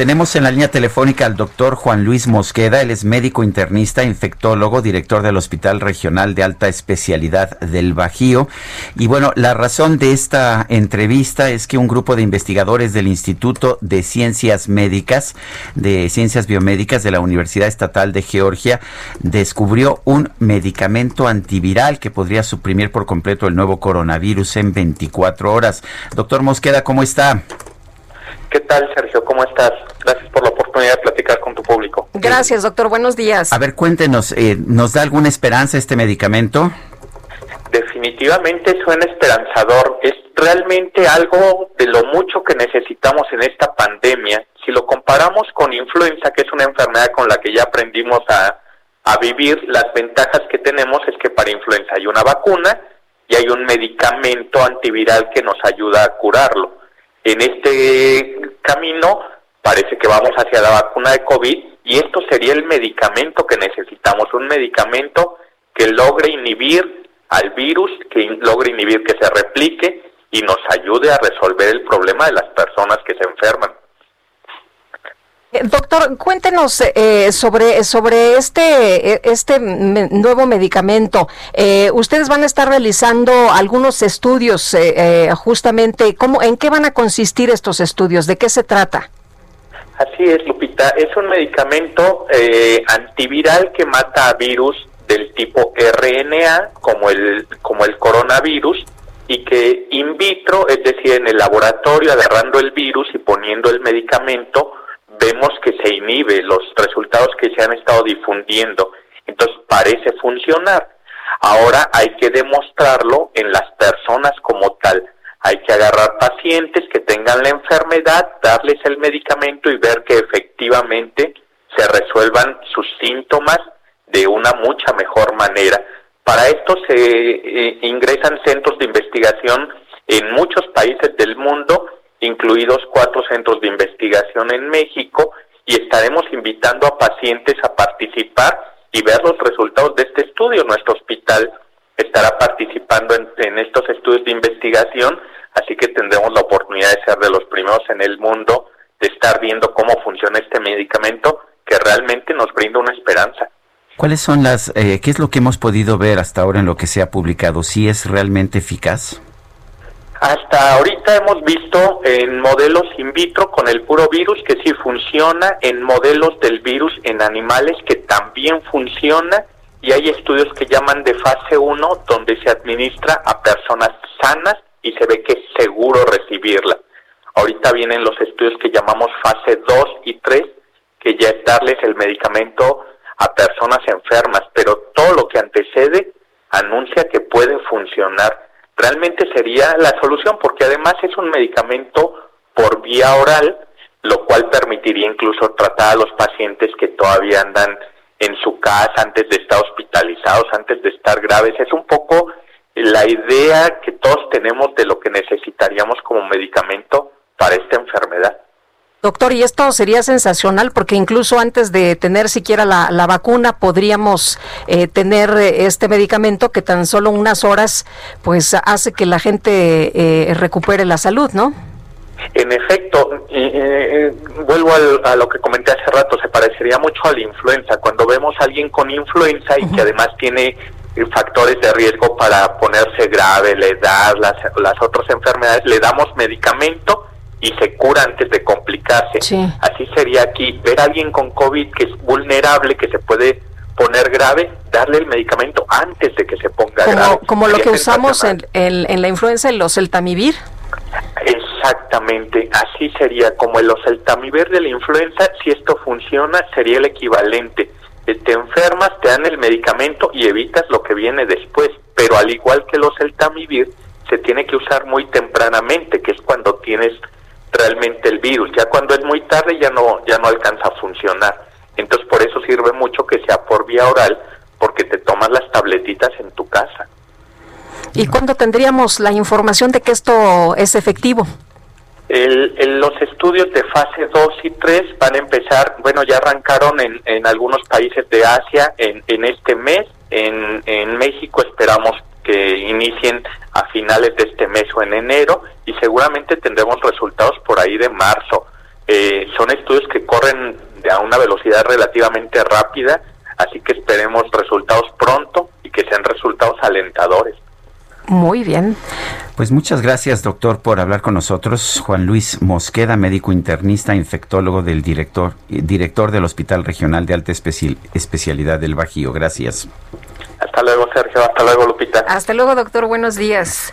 Tenemos en la línea telefónica al doctor Juan Luis Mosqueda, él es médico internista, infectólogo, director del Hospital Regional de Alta Especialidad del Bajío. Y bueno, la razón de esta entrevista es que un grupo de investigadores del Instituto de Ciencias Médicas, de Ciencias Biomédicas de la Universidad Estatal de Georgia, descubrió un medicamento antiviral que podría suprimir por completo el nuevo coronavirus en 24 horas. Doctor Mosqueda, ¿cómo está? ¿Qué tal, Sergio? ¿Cómo estás? Gracias por la oportunidad de platicar con tu público. Gracias, doctor. Buenos días. A ver, cuéntenos, eh, ¿nos da alguna esperanza este medicamento? Definitivamente suena esperanzador. Es realmente algo de lo mucho que necesitamos en esta pandemia. Si lo comparamos con influenza, que es una enfermedad con la que ya aprendimos a, a vivir, las ventajas que tenemos es que para influenza hay una vacuna y hay un medicamento antiviral que nos ayuda a curarlo. En este camino parece que vamos hacia la vacuna de COVID y esto sería el medicamento que necesitamos, un medicamento que logre inhibir al virus, que logre inhibir que se replique y nos ayude a resolver el problema de las personas que se enferman. Eh, doctor, cuéntenos eh, sobre, sobre este, eh, este nuevo medicamento. ustedes van a estar realizando algunos estudios justamente. ¿cómo, ¿En qué van a consistir estos estudios? ¿De qué se trata? Así es, Lupita. Es un medicamento antiviral que mata a virus del tipo RNA, como el, como el coronavirus, y que in vitro, es decir, en el laboratorio, agarrando el virus y poniendo el medicamento, vemos que se inhibe los resultados que se han estado difundiendo. Entonces parece funcionar. Ahora hay que demostrarlo en las personas como tal. Hay que agarrar pacientes que tengan la enfermedad, darles el medicamento y ver que efectivamente se resuelvan sus síntomas de una mucha mejor manera. Para esto se eh, ingresan centros de investigación en muchos países del mundo incluidos cuatro centros de investigación en México, y estaremos invitando a pacientes a participar y ver los resultados de este estudio. Nuestro hospital estará participando en, estos estudios de investigación, así que tendremos la oportunidad de ser de los primeros en el mundo de estar viendo cómo funciona este medicamento que realmente nos brinda una esperanza. ¿Cuáles son las, eh, qué es lo que hemos podido ver hasta ahora en lo que se ha publicado? ¿Si es realmente eficaz? Hasta ahorita hemos visto en modelos in vitro con el puro virus que sí funciona, en modelos del virus en animales que también funciona y hay estudios que llaman de fase 1 donde se administra a personas sanas y se ve que es seguro recibirla. Ahorita vienen los estudios que llamamos fase 2 y 3, que ya es darles el medicamento a personas enfermas, pero todo lo que antecede anuncia que puede funcionar realmente sería la solución, porque además es un medicamento por vía oral, lo cual permitiría incluso tratar a los pacientes que todavía andan en su casa antes de estar hospitalizados, antes de estar graves. Es un poco la idea que todos tenemos de lo que necesitaríamos como medicamento para esta enfermedad. Doctor, y esto sería sensacional porque incluso antes de tener siquiera la, vacuna podríamos eh, tener eh, este medicamento que tan solo unas horas pues hace que la gente eh, recupere la salud, ¿no? En efecto, vuelvo a lo que comenté hace rato, se parecería mucho a la influenza. Cuando vemos a alguien con influenza y que además tiene factores de riesgo para ponerse grave, la edad, las, las otras enfermedades, le damos medicamento y se cura antes de complicarse. Así sería aquí, ver a alguien con COVID que es vulnerable, que se puede poner grave, darle el medicamento antes de que se ponga grave. Como lo que usamos en, en, la influenza, los oseltamivir. Exactamente, así sería como el oseltamivir de la influenza, si esto funciona, sería el equivalente. Eh, te enfermas, te dan el medicamento y evitas lo que viene después, pero al igual que el oseltamivir, se tiene que usar muy tempranamente, que es cuando tienes realmente el virus. Ya cuando es muy tarde ya no ya no alcanza a funcionar. Entonces por eso sirve mucho que sea por vía oral, porque te tomas las tabletitas en tu casa. ¿Y cuándo tendríamos la información de que esto es efectivo? los estudios de fase 2 y 3 van a empezar, bueno, ya arrancaron en, en algunos países de Asia en, en este mes, en, en México esperamos que inicien a finales de este mes o en enero y seguramente tendremos resultados ahí de marzo. Eh, son estudios que corren a una velocidad relativamente rápida, así que esperemos resultados pronto y que sean resultados alentadores. Muy bien. Pues muchas gracias, doctor, por hablar con nosotros. Juan Luis Mosqueda, médico internista, infectólogo del director, director del Hospital Regional de Alta Especialidad del Bajío. Gracias. Hasta luego, Sergio. Hasta luego, Lupita. Hasta luego, doctor. Buenos días.